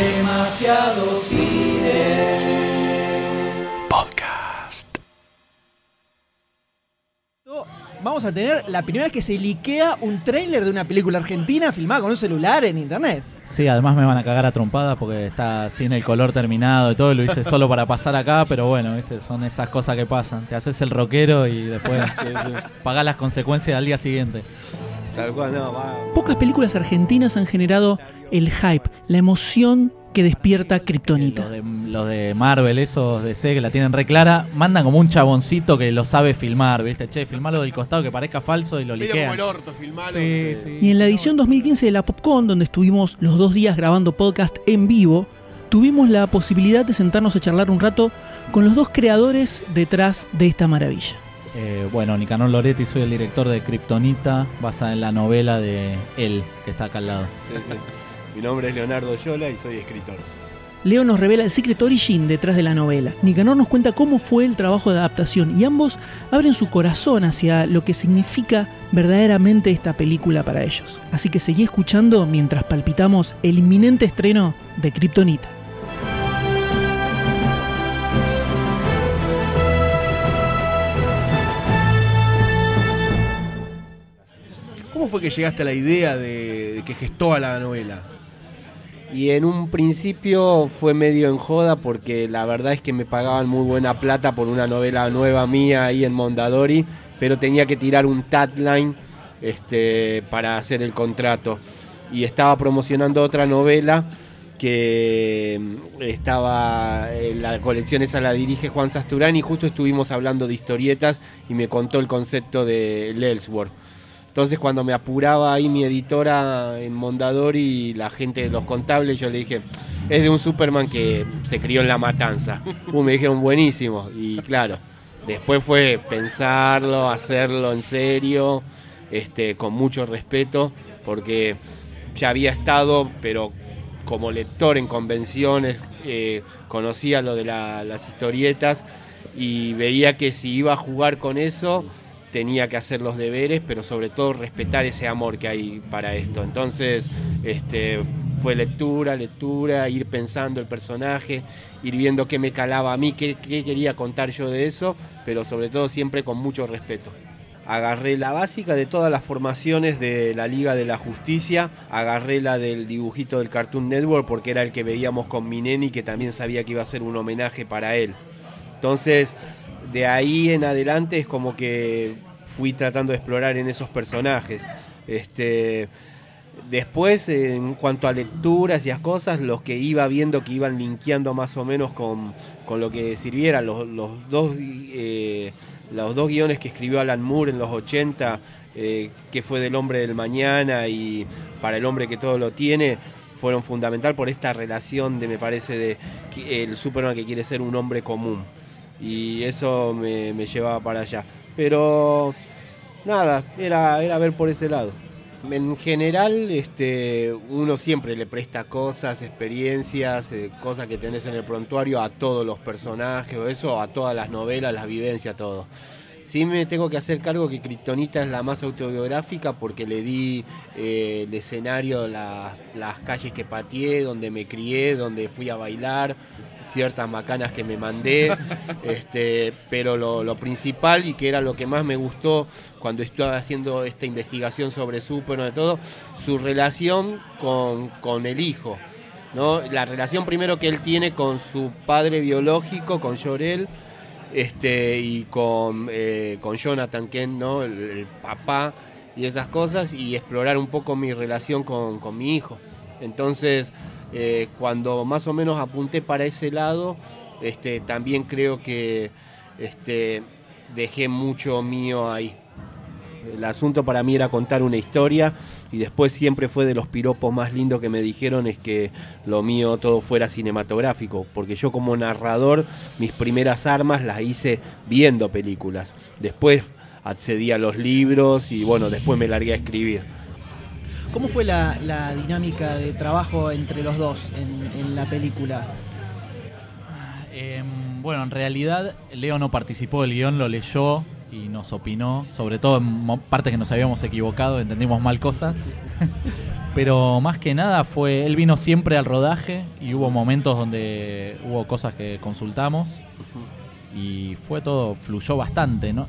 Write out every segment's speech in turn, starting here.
Demasiado cine. Podcast. Vamos a tener la primera vez que se liquea un tráiler de una película argentina filmada con un celular en internet. Sí, además me van a cagar a trompadas porque está sin el color terminado y todo. Lo hice solo para pasar acá, pero bueno, ¿viste? son esas cosas que pasan. Te haces el rockero y después pagás las consecuencias al día siguiente. Tal cual, no, va. Pocas películas argentinas han generado el hype, la emoción que despierta Kryptonita. Los de, los de Marvel, esos de C que la tienen re clara, mandan como un chaboncito que lo sabe filmar, ¿viste? Che, filmarlo del costado que parezca falso y lo Medio como liquean. el orto, filmalo. Sí, sí. Y en la edición 2015 de la Popcon, donde estuvimos los dos días grabando podcast en vivo, tuvimos la posibilidad de sentarnos a charlar un rato con los dos creadores detrás de esta maravilla. Eh, bueno, Nicanor Loretti, soy el director de Kryptonita, basada en la novela de él, que está acá al lado. Sí, sí. Mi nombre es Leonardo Yola y soy escritor. Leo nos revela el secret origin detrás de la novela. Nicanor nos cuenta cómo fue el trabajo de adaptación y ambos abren su corazón hacia lo que significa verdaderamente esta película para ellos. Así que seguí escuchando mientras palpitamos el inminente estreno de Kryptonita. ¿Cómo fue que llegaste a la idea de, de que gestó a la novela? Y en un principio fue medio en joda porque la verdad es que me pagaban muy buena plata por una novela nueva mía ahí en Mondadori, pero tenía que tirar un tagline este, para hacer el contrato. Y estaba promocionando otra novela que mm, estaba, eh, la colección esa la dirige Juan Sasturán y justo estuvimos hablando de historietas y me contó el concepto de Ellsworth. Entonces cuando me apuraba ahí mi editora en Mondadori y la gente de los contables, yo le dije, es de un Superman que se crió en la matanza. Uh, me dijeron buenísimo. Y claro, después fue pensarlo, hacerlo en serio, este, con mucho respeto, porque ya había estado, pero como lector en convenciones, eh, conocía lo de la- las historietas y veía que si iba a jugar con eso, tenía que hacer los deberes, pero sobre todo respetar ese amor que hay para esto. Entonces, este, fue lectura, lectura, ir pensando el personaje, ir viendo qué me calaba a mí, qué, qué quería contar yo de eso, pero sobre todo siempre con mucho respeto. Agarré la básica de todas las formaciones de la Liga de la Justicia, agarré la del dibujito del Cartoon Network porque era el que veíamos con mi neni que también sabía que iba a ser un homenaje para él. Entonces, de ahí en adelante es como que fui tratando de explorar en esos personajes. Este, después, en cuanto a lecturas y a cosas, los que iba viendo que iban linkeando más o menos con, con lo que sirviera, los, los dos, eh, los dos guiones que escribió Alan Moore en los 80, eh, que fue del hombre del mañana y para el hombre que todo lo tiene, fueron fundamental por esta relación de, me parece, de el Superman que quiere ser un hombre común y eso me, me llevaba para allá. Pero nada, era, era ver por ese lado. En general, este, uno siempre le presta cosas, experiencias, eh, cosas que tenés en el prontuario a todos los personajes, o eso, a todas las novelas, las vivencias, todo. Sí me tengo que hacer cargo que Kryptonita es la más autobiográfica porque le di eh, el escenario, las, las calles que pateé, donde me crié, donde fui a bailar, ciertas macanas que me mandé, este, pero lo, lo principal y que era lo que más me gustó cuando estaba haciendo esta investigación sobre Superman y todo, su relación con, con el hijo. ¿no? La relación primero que él tiene con su padre biológico, con Jorel, este, y con, eh, con Jonathan Kent, ¿no? el, papá y esas cosas, y explorar un poco mi relación con, con mi hijo. Entonces, eh, cuando más o menos apunté para ese lado, este, también creo que este, dejé mucho mío ahí. El asunto para mí era contar una historia y después siempre fue de los piropos más lindos que me dijeron es que lo mío todo fuera cinematográfico, porque yo como narrador mis primeras armas las hice viendo películas. Después accedí a los libros y bueno, después me largué a escribir. ¿Cómo fue la, la dinámica de trabajo entre los dos en, en la película? Em, bueno, en realidad Leo no participó del guion, lo leyó y nos opinó, sobre todo en partes que nos habíamos equivocado, entendimos mal cosas. Pero más que nada fue, él vino siempre al rodaje y hubo momentos donde hubo cosas que consultamos y fue todo, fluyó bastante, ¿no?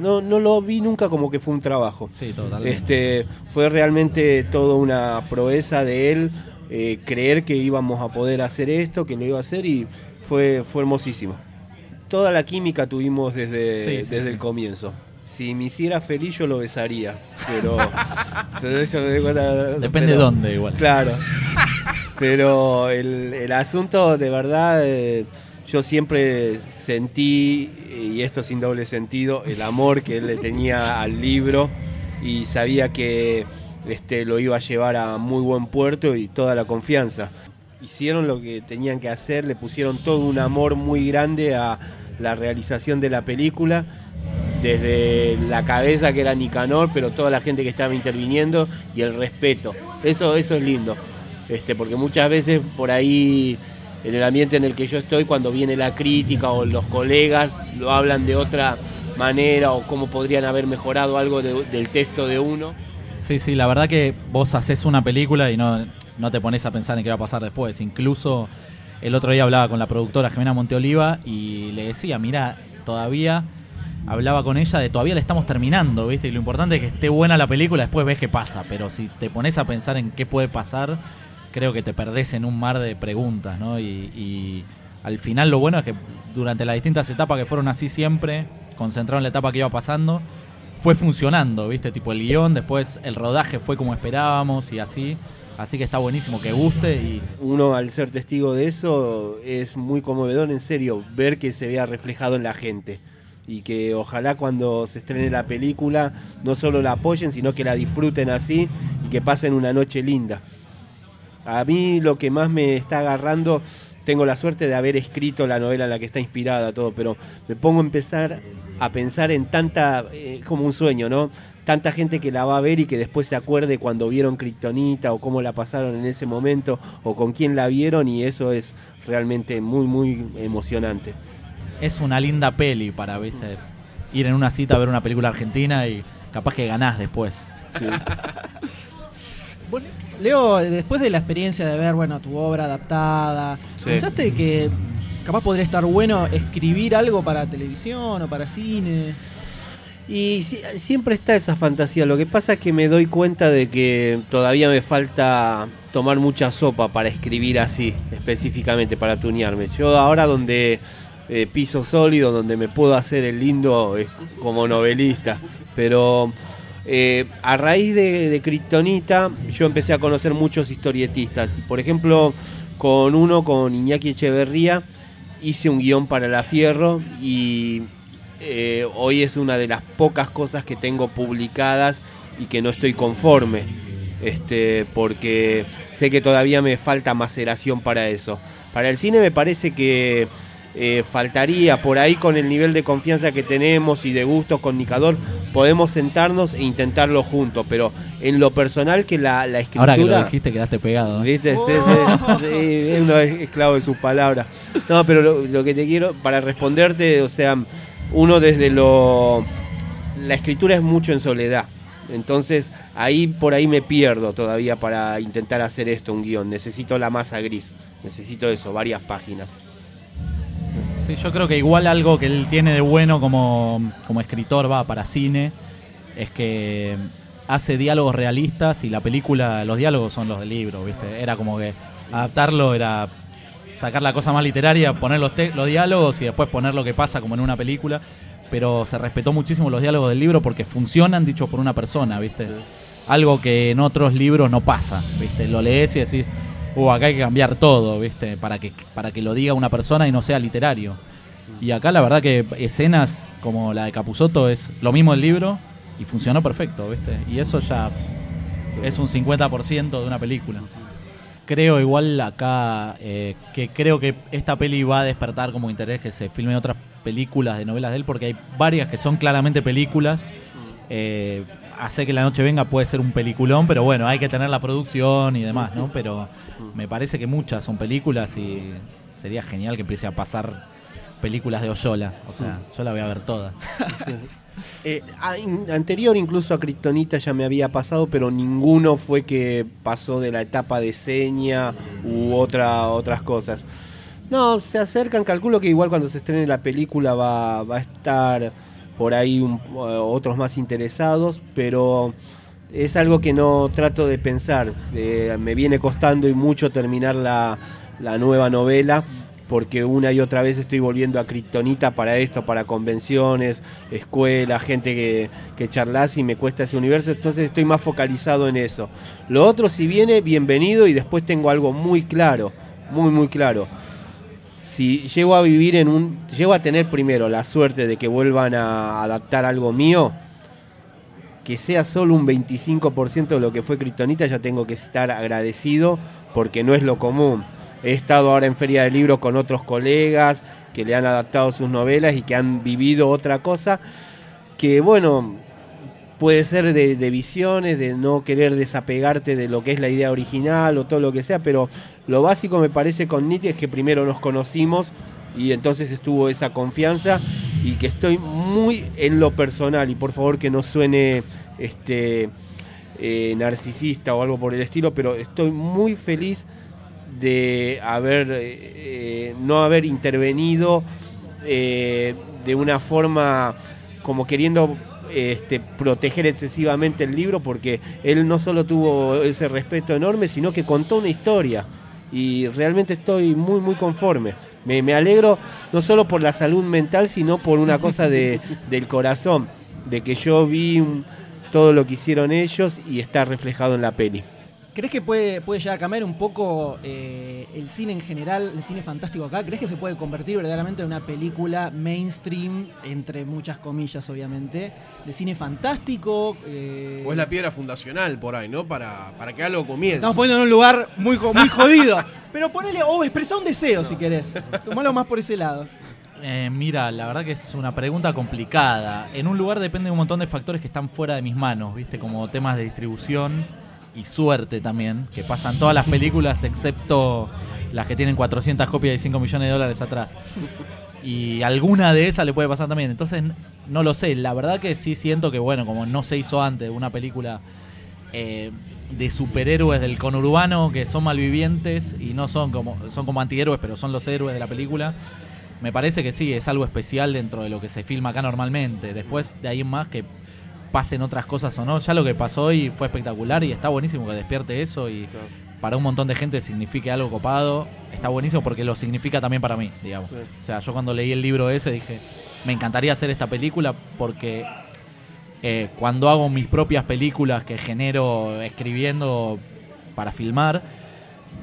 No, no lo vi nunca como que fue un trabajo. Sí, totalmente. Este, fue realmente toda una proeza de él eh, creer que íbamos a poder hacer esto, que lo iba a hacer y fue, fue hermosísimo. Toda la química tuvimos desde, Sí, desde sí. el comienzo. Si me hiciera feliz yo lo besaría, pero entonces yo me Depende pero- de dónde igual. Claro. Pero el, el asunto, de verdad, eh, yo siempre sentí, y esto sin doble sentido, el amor que él le tenía al libro y sabía que este, lo iba a llevar a muy buen puerto y toda la confianza. Hicieron lo que tenían que hacer, le pusieron todo un amor muy grande a la realización de la película desde la cabeza que era Nicanor, pero toda la gente que estaba interviniendo y el respeto. Eso, eso es lindo. Este, porque muchas veces por ahí en el ambiente en el que yo estoy, cuando viene la crítica o los colegas lo hablan de otra manera o cómo podrían haber mejorado algo de- del texto de uno. Sí, sí, la verdad que vos haces una película y no, no te pones a pensar en qué va a pasar después. Incluso el otro día hablaba con la productora Jimena Monteoliva y le decía, mira, todavía hablaba con ella de todavía la estamos terminando, ¿viste? Y lo importante es que esté buena la película, después ves qué pasa. Pero si te pones a pensar en qué puede pasar, creo que te perdés en un mar de preguntas, ¿no? Y, y al final lo bueno es que durante las distintas etapas que fueron así siempre, concentrado en la etapa que iba pasando, fue funcionando, ¿viste? Tipo el guion, después el rodaje fue como esperábamos y así. Así que está buenísimo que guste y Uno al ser testigo de eso es muy conmovedor, en serio, ver que se vea reflejado en la gente. Y que ojalá cuando se estrene la película no solo la apoyen, sino que la disfruten así y que pasen una noche linda. A mí lo que más me está agarrando, tengo la suerte de haber escrito la novela en la que está inspirada todo, pero me pongo a empezar a pensar en tanta, eh, como un sueño, ¿no? Tanta gente que la va a ver y que después se acuerde cuando vieron Kryptonita o cómo la pasaron en ese momento o con quién la vieron y eso es realmente muy, muy emocionante. es una linda peli para, ¿viste? Ir en una cita a ver una película argentina y capaz que ganás después. Sí. Bueno, Leo, después de la experiencia de ver, bueno, tu obra adaptada, Sí. ¿pensaste que capaz podría estar bueno escribir algo para televisión o para cine? Y si- siempre está esa fantasía. Lo que pasa es que me doy cuenta de que todavía me falta tomar mucha sopa para escribir así, específicamente para tunearme. Yo ahora donde eh, piso sólido, donde me puedo hacer el lindo como novelista. Pero eh, a raíz de, de Kryptonita yo empecé a conocer muchos historietistas. Por ejemplo, con uno, con Iñaki Echeverría, hice un guion para La Fierro y eh, hoy es una de las pocas cosas que tengo publicadas y que no estoy conforme. Este, porque sé que todavía me falta maceración para eso. Para el cine me parece que eh, faltaría por ahí con el nivel de confianza que tenemos y de gustos con Nicador, podemos sentarnos e intentarlo juntos, pero en lo personal que la, la escritura... Ahora que lo dijiste quedaste pegado. ¿eh? ¿Viste? Sí, sí, sí, uno es esclavo de sus palabras. No, pero lo, lo que te quiero, para responderte, o sea, uno desde lo... La escritura es mucho en soledad. Entonces, ahí por ahí me pierdo todavía para intentar hacer esto, un guion. Necesito la masa gris. Necesito eso, varias páginas. Sí, yo creo que igual algo que él tiene de bueno como, como escritor, va, para cine, es que hace diálogos realistas y la película, los diálogos son los del libro, ¿viste? Era como que adaptarlo era sacar la cosa más literaria, poner los, te- los diálogos y después poner lo que pasa como en una película, pero se respetó muchísimo los diálogos del libro porque funcionan dichos por una persona, ¿viste? Algo que en otros libros no pasa, ¿viste? Lo lees y decís, uh, acá hay que cambiar todo, ¿viste? Para que, para que lo diga una persona y no sea literario. Y acá la verdad que escenas como la de Capuzoto es lo mismo del libro y funcionó perfecto, ¿viste? Y eso ya es un 50% de una película. Creo igual acá eh, que creo que esta peli va a despertar como interés que se filmen otras películas de novelas de él porque hay varias que son claramente películas. Eh, hace que la noche venga puede ser un peliculón, pero bueno, hay que tener la producción y demás, ¿no? Pero me parece que muchas son películas y sería genial que empiece a pasar películas de Oyola. O sea, yo la voy a ver toda. Eh, anterior incluso a Kryptonita ya me había pasado, pero ninguno fue que pasó de la etapa de seña u otra, otras cosas. No, se acercan, calculo que igual cuando se estrene la película va, va a estar por ahí eh, otros más interesados, pero es algo que no trato de pensar. Eh, me viene costando y mucho terminar la, la nueva novela porque una y otra vez estoy volviendo a Kryptonita para esto, para convenciones, escuelas, gente que, que charlas y me cuesta ese universo, entonces estoy más focalizado en eso. Lo otro, si viene, bienvenido y después tengo algo muy claro, muy, muy claro. Si llego a vivir en un. Llego a tener primero la suerte de que vuelvan a adaptar algo mío, que sea solo un 25% de lo que fue Kryptonita, ya tengo que estar agradecido porque no es lo común. He estado ahora en Feria del Libro con otros colegas que le han adaptado sus novelas y que han vivido otra cosa que, bueno, puede ser de, visiones, de no querer desapegarte de lo que es la idea original o todo lo que sea, pero lo básico me parece con Nitti es que primero nos conocimos y entonces estuvo esa confianza y que estoy muy en lo personal y por favor que no suene este eh, narcisista o algo por el estilo, pero estoy muy feliz de haber eh, no haber intervenido eh, de una forma como queriendo este, proteger excesivamente el libro porque él no solo tuvo ese respeto enorme sino que contó una historia. Y realmente estoy muy muy conforme. Me, me alegro no solo por la salud mental sino por una cosa de, del corazón de que yo vi un- todo lo que hicieron ellos y está reflejado en la peli ¿Crees que puede, puede llegar a cambiar un poco eh, el cine en general, el cine fantástico acá? ¿Crees que se puede convertir verdaderamente en una película mainstream, entre muchas comillas obviamente, de cine fantástico? eh, O es la piedra fundacional por ahí, ¿no? Para, para que algo comience. Estamos poniendo en un lugar muy, muy jodido. Pero ponele, o expresa un deseo si querés. Tomalo más por ese lado. Eh, mira, la verdad que es una pregunta complicada. En un lugar depende de un montón de factores que están fuera de mis manos, ¿viste? Como temas de distribución y suerte también, que pasan todas las películas excepto las que tienen 400 copias y 5 millones de dólares atrás. Y alguna de esas le puede pasar también. Entonces, no lo sé. La verdad que sí siento que, bueno, como no se hizo antes una película eh, de superhéroes del conurbano que son malvivientes y no son como, son como antihéroes, pero son los héroes de la película. Me parece que sí, es algo especial dentro de lo que se filma acá normalmente. Después de ahí en más que pasen otras cosas o no. Ya lo que pasó hoy fue espectacular y está buenísimo que despierte eso y para un montón de gente signifique algo copado. Está buenísimo porque lo significa también para mí, digamos. Sí. O sea, yo cuando leí el libro ese dije, me encantaría hacer esta película porque eh, cuando hago mis propias películas que genero escribiendo para filmar,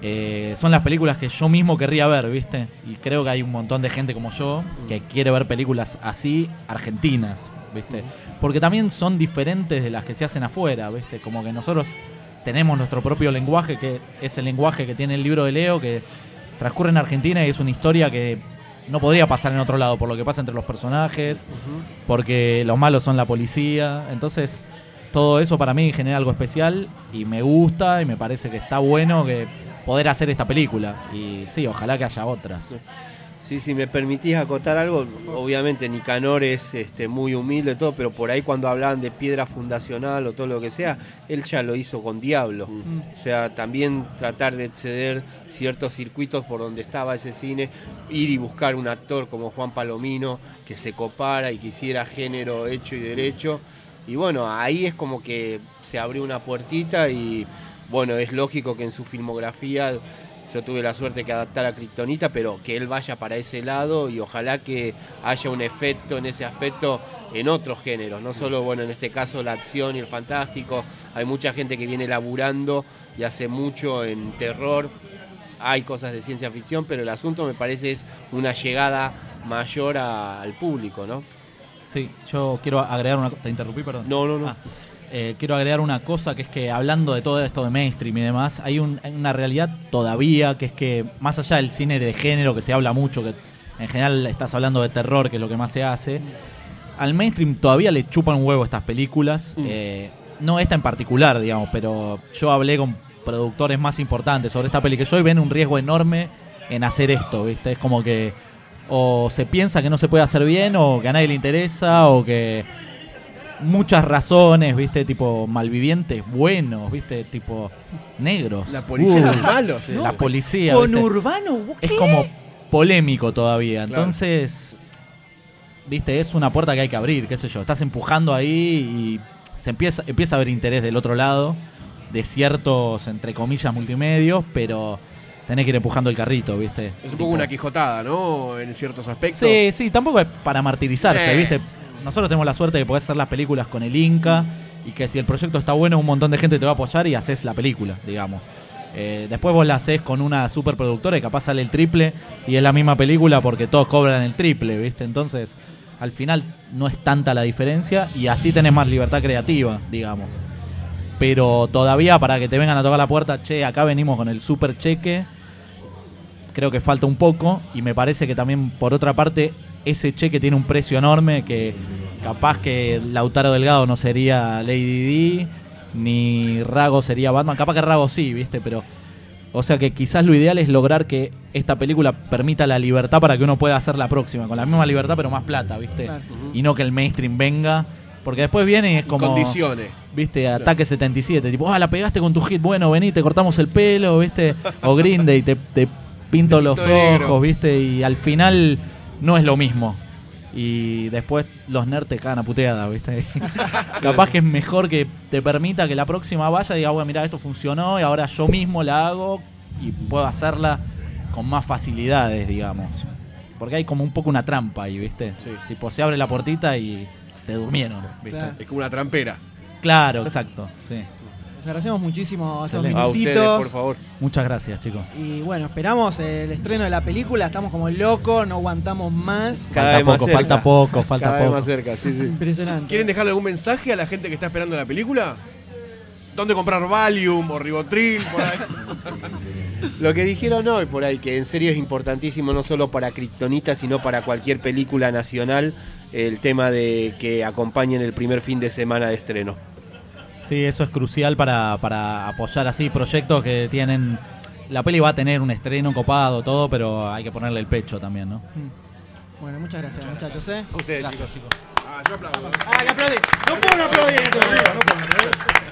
eh, son las películas que yo mismo querría ver, ¿viste? Y creo que hay un montón de gente como yo que quiere ver películas así, argentinas, ¿viste? Porque también son diferentes de las que se hacen afuera, ¿viste? Como que nosotros tenemos nuestro propio lenguaje, que es el lenguaje que tiene el libro de Leo, que transcurre en Argentina y es una historia que no podría pasar en otro lado, por lo que pasa entre los personajes, porque los malos son la policía. Entonces, todo eso para mí genera algo especial y me gusta y me parece que está bueno que poder hacer esta película. Y sí, ojalá que haya otras. Sí, si me permitís acotar algo, obviamente Nicanor es este, muy humilde y todo, pero por ahí cuando hablaban de piedra fundacional o todo lo que sea, él ya lo hizo con Diablo. O sea, también tratar de exceder ciertos circuitos por donde estaba ese cine, ir y buscar un actor como Juan Palomino que se copara y que hiciera género hecho y derecho. Y bueno, ahí es como que se abrió una puertita y bueno, es lógico que en su filmografía yo tuve la suerte que adaptar a Kryptonita, pero que él vaya para ese lado y ojalá que haya un efecto en ese aspecto en otros géneros, no solo, bueno, en este caso la acción y el fantástico, hay mucha gente que viene laburando y hace mucho en terror, hay cosas de ciencia ficción, pero el asunto me parece es una llegada mayor a- al público, ¿no? Sí, yo quiero agregar una... ¿Te interrumpí, perdón? No, no, no. Ah, eh, quiero agregar una cosa que es que hablando de todo esto de mainstream y demás, hay un- una realidad todavía que es que más allá del cine de género que se habla mucho, que en general estás hablando de terror, que es lo que más se hace, al mainstream todavía le chupan huevo estas películas. Mm. eh, no esta en particular, digamos, pero yo hablé con productores más importantes sobre esta peli que yo y ven un riesgo enorme en hacer esto, ¿viste? Es como que o se piensa que no se puede hacer bien, o que a nadie le interesa, o que muchas razones, ¿viste? Tipo malvivientes buenos, ¿viste? Tipo negros. La policía Uh, de los malos. La policía. Con ¿viste? Urbano, Es como polémico todavía. Claro. Entonces, viste, es una puerta que hay que abrir, qué sé yo. Estás empujando ahí y se empieza, empieza a haber interés del otro lado de ciertos, entre comillas, multimedios, pero tenés que ir empujando el carrito, viste. Es un Tipo- poco una quijotada, ¿no? En ciertos aspectos. Sí, sí, tampoco es para martirizarse, Eh. ¿viste? Nosotros tenemos la suerte de poder hacer las películas con el Inca y que si el proyecto está bueno, un montón de gente te va a apoyar y haces la película, digamos. Eh, después vos la haces con una superproductora y capaz sale el triple y es la misma película porque todos cobran el triple, ¿viste? Entonces, al final no es tanta la diferencia y así tenés más libertad creativa, digamos. Pero todavía para que te vengan a tocar la puerta, che, acá venimos con el super cheque, creo que falta un poco y me parece que también por otra parte ese cheque tiene un precio enorme que capaz que Lautaro Delgado no sería Lady D ni Rago sería Batman, capaz que Rago sí, ¿viste? Pero o sea que quizás lo ideal es lograr que esta película permita la libertad para que uno pueda hacer la próxima, con la misma libertad pero más plata, ¿viste? Claro. Y no que el mainstream venga, porque después viene y es como Condiciones. ¿Viste? Ataque 77. Tipo, ah, la pegaste con tu hit. Bueno, vení, te cortamos el pelo, ¿viste? O Green Day, te, te pinto Te los pinto de negro. ojos, ¿viste? Y al final no es lo mismo. Y después los nerds te cagan a puteada, ¿viste? Capaz que es mejor que te permita que la próxima vaya y diga, bueno, mira, esto funcionó y ahora yo mismo la hago y puedo hacerla con más facilidades, digamos. Porque hay como un poco una trampa ahí, ¿viste? Sí. Tipo, se abre la puertita y te durmieron, ¿viste? Claro. Es como una trampera. Claro, exacto, sí. Agradecemos muchísimo estos Excelente. A ustedes, minutitos. por favor. Muchas gracias, chicos. Y bueno, esperamos el estreno de la película. Estamos como locos, no aguantamos más. Cada falta vez poco, falta poco, falta Cada vez poco. más cerca, sí, sí. Impresionante. ¿Quieren dejarle algún mensaje a la gente que está esperando la película? ¿Dónde comprar Valium o Ribotril? Por ahí? Lo que dijeron hoy por ahí, que en serio es importantísimo no solo para Kryptonita, sino para cualquier película nacional, el tema de que acompañen el primer fin de semana de estreno. Sí, eso es crucial para, para apoyar así proyectos que tienen... La peli va a tener un estreno copado, todo, pero hay que ponerle el pecho también, ¿no? Mm. Bueno, muchas gracias, muchachos. ¿eh? Ustedes, Gracias, chicos. Ah, yo aplaudo. ¡Ah, que aplaudí! ¡No puedo no aplaudir! boludo, no puedo aplaudir.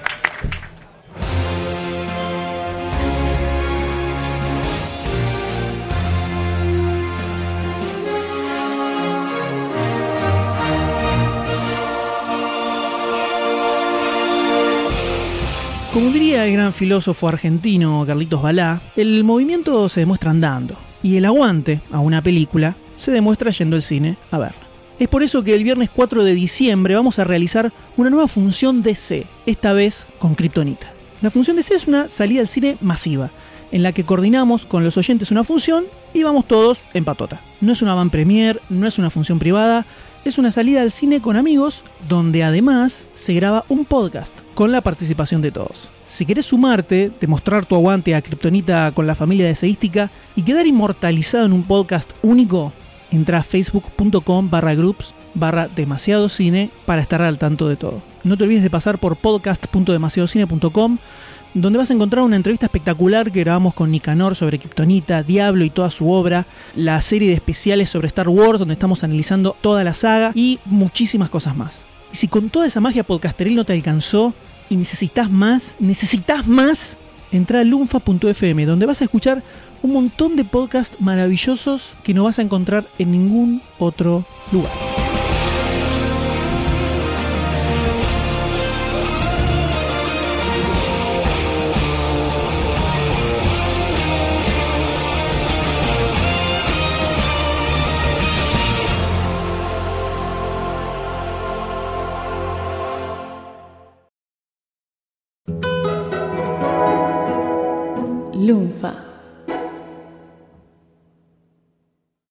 Diría el gran filósofo argentino Carlitos Balá, el movimiento se demuestra andando y el aguante a una película se demuestra yendo al cine a verla. Es por eso que el viernes 4 de diciembre vamos a realizar una nueva función DC, esta vez con Kryptonita. La función DC es una salida al cine masiva, en la que coordinamos con los oyentes una función y vamos todos en patota. No es una van premier, no es una función privada, es una salida al cine con amigos donde además se graba un podcast con la participación de todos. Si querés sumarte, demostrar tu aguante a Kryptonita con la familia deseística y quedar inmortalizado en un podcast único, entra a facebook.com barra groups barra demasiado cine para estar al tanto de todo. No te olvides de pasar por podcast.demasiadocine.com donde vas a encontrar una entrevista espectacular que grabamos con Nicanor sobre Kryptonita, Diablo y toda su obra, la serie de especiales sobre Star Wars donde estamos analizando toda la saga y muchísimas cosas más. Y si con toda esa magia podcasteril no te alcanzó y necesitas más, necesitas más, entra a lunfa.fm donde vas a escuchar un montón de podcasts maravillosos que no vas a encontrar en ningún otro lugar.